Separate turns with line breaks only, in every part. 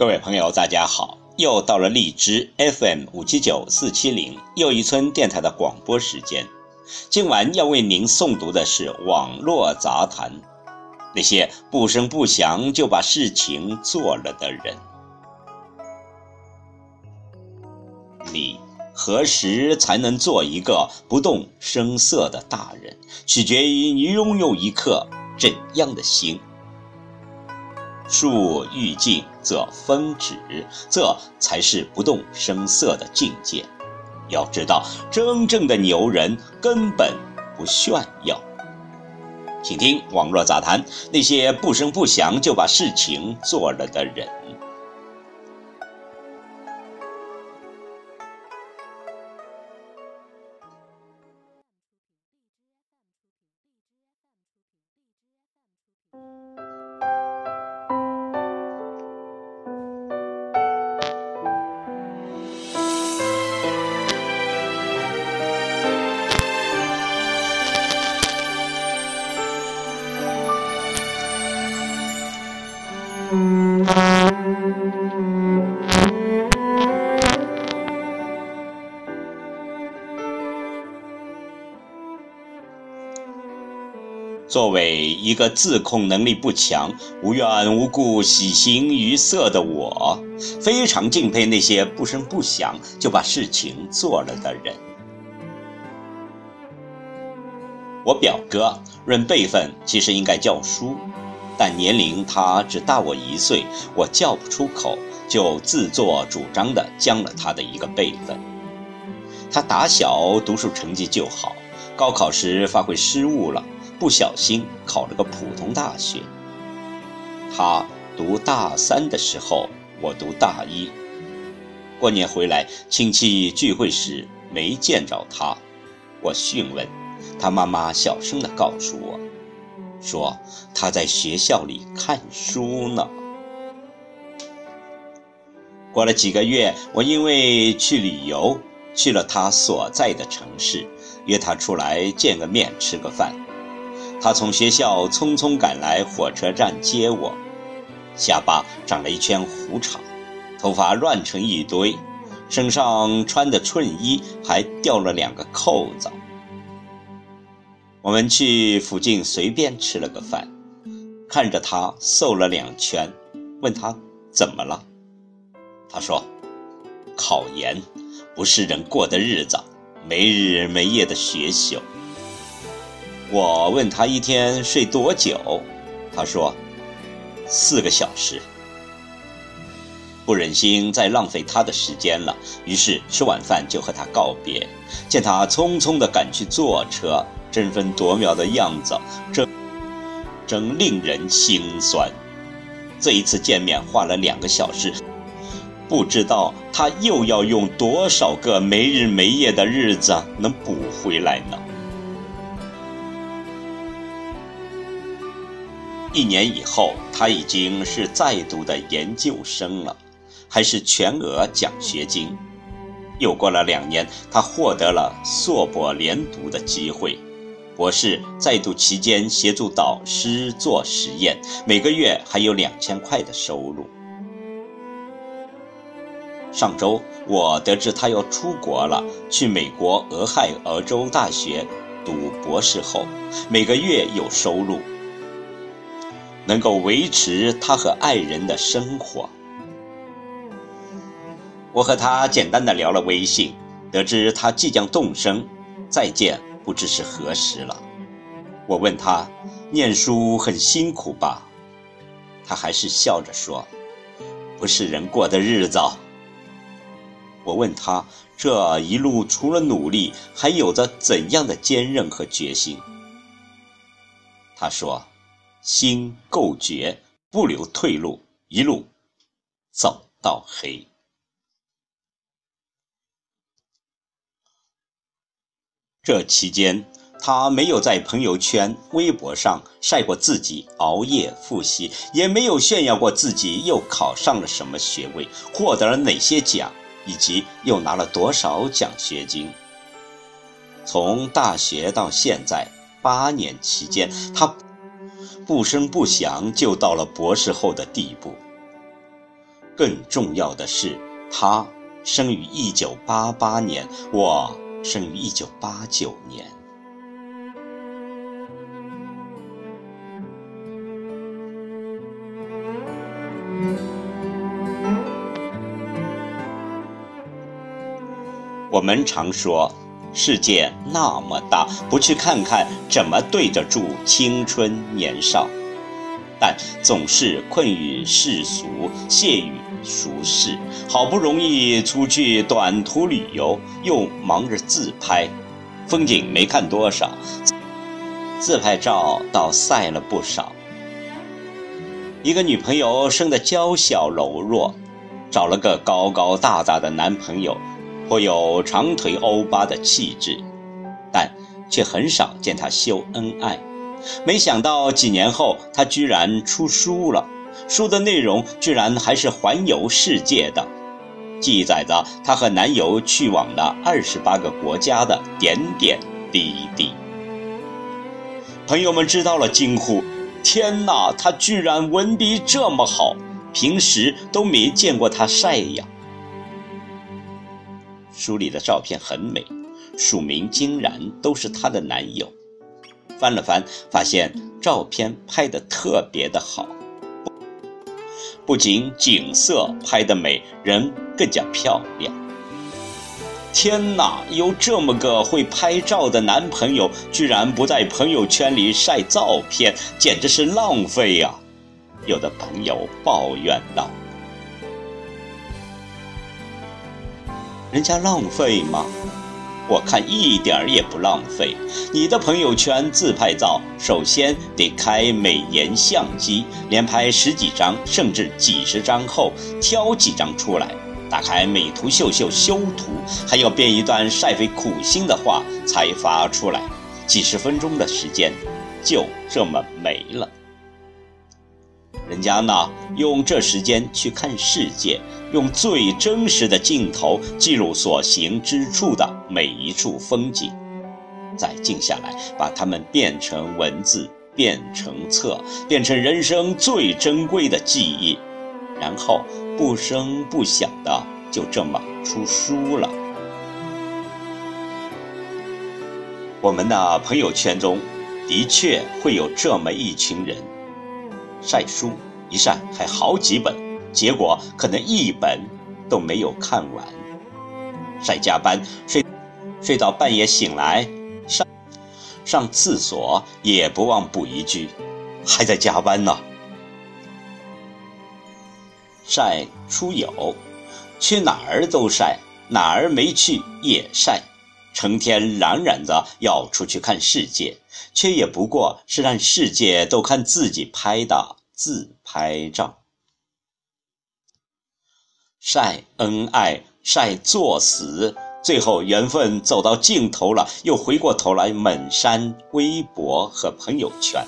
各位朋友，大家好！又到了荔枝 FM 五七九四七零又一村电台的广播时间。今晚要为您诵读的是网络杂谈，那些不声不响就把事情做了的人。你何时才能做一个不动声色的大人，取决于你拥有一颗怎样的心。树欲静则风止，这才是不动声色的境界。要知道，真正的牛人根本不炫耀。请听网络杂谈，那些不声不响就把事情做了的人。作为一个自控能力不强、无缘无故喜形于色的我，非常敬佩那些不声不响就把事情做了的人。我表哥论辈分其实应该叫叔，但年龄他只大我一岁，我叫不出口，就自作主张地将了他的一个辈分。他打小读书成绩就好，高考时发挥失误了。不小心考了个普通大学。他读大三的时候，我读大一。过年回来，亲戚聚会时没见着他，我询问，他妈妈小声地告诉我，说他在学校里看书呢。过了几个月，我因为去旅游，去了他所在的城市，约他出来见个面，吃个饭。他从学校匆匆赶来火车站接我，下巴长了一圈胡茬，头发乱成一堆，身上穿的衬衣还掉了两个扣子。我们去附近随便吃了个饭，看着他瘦了两圈，问他怎么了，他说：“考研不是人过的日子，没日没夜的学习。”我问他一天睡多久，他说四个小时。不忍心再浪费他的时间了，于是吃晚饭就和他告别。见他匆匆地赶去坐车，争分夺秒的样子，真真令人心酸。这一次见面花了两个小时，不知道他又要用多少个没日没夜的日子能补回来呢？一年以后，他已经是在读的研究生了，还是全额奖学金。又过了两年，他获得了硕博连读的机会。博士在读期间协助导师做实验，每个月还有两千块的收入。上周我得知他要出国了，去美国俄亥俄州大学读博士后，每个月有收入。能够维持他和爱人的生活。我和他简单的聊了微信，得知他即将动身，再见不知是何时了。我问他，念书很辛苦吧？他还是笑着说，不是人过的日子。我问他，这一路除了努力，还有着怎样的坚韧和决心？他说。心够绝，不留退路，一路走到黑。这期间，他没有在朋友圈、微博上晒过自己熬夜复习，也没有炫耀过自己又考上了什么学位，获得了哪些奖，以及又拿了多少奖学金。从大学到现在八年期间，他。不声不响就到了博士后的地步。更重要的是，他生于一九八八年，我生于一九八九年。我们常说，世界那么大，不去看看，怎么对得住青春年少？但总是困于世俗，屑于俗世。好不容易出去短途旅游，又忙着自拍，风景没看多少，自拍照倒晒了不少。一个女朋友生得娇小柔弱，找了个高高大大的男朋友。颇有长腿欧巴的气质，但却很少见他秀恩爱。没想到几年后，他居然出书了，书的内容居然还是环游世界的，记载着他和男友去往了二十八个国家的点点滴滴。朋友们知道了，惊呼：“天哪，他居然文笔这么好，平时都没见过他晒呀！”书里的照片很美，署名竟然都是她的男友。翻了翻，发现照片拍得特别的好，不仅景色拍得美，人更加漂亮。天哪，有这么个会拍照的男朋友，居然不在朋友圈里晒照片，简直是浪费呀！有的朋友抱怨道。人家浪费吗？我看一点儿也不浪费。你的朋友圈自拍照，首先得开美颜相机，连拍十几张甚至几十张后，挑几张出来，打开美图秀秀修图，还要编一段晒费苦心的话才发出来，几十分钟的时间就这么没了。人家呢，用这时间去看世界，用最真实的镜头记录所行之处的每一处风景，再静下来，把它们变成文字，变成册，变成人生最珍贵的记忆，然后不声不响的就这么出书了。我们的朋友圈中，的确会有这么一群人。晒书一晒还好几本，结果可能一本都没有看完。晒加班睡睡到半夜醒来，上上厕所也不忘补一句，还在加班呢。晒出游，去哪儿都晒，哪儿没去也晒。成天嚷嚷着要出去看世界，却也不过是让世界都看自己拍的自拍照。晒恩爱，晒作死，最后缘分走到尽头了，又回过头来猛删微博和朋友圈。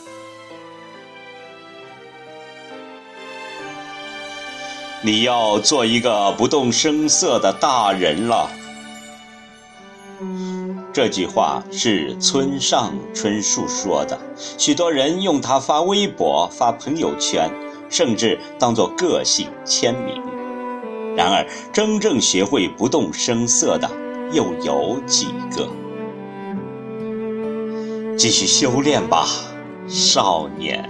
你要做一个不动声色的大人了。这句话是村上春树说的，许多人用它发微博、发朋友圈，甚至当作个性签名。然而，真正学会不动声色的又有几个？继续修炼吧，少年。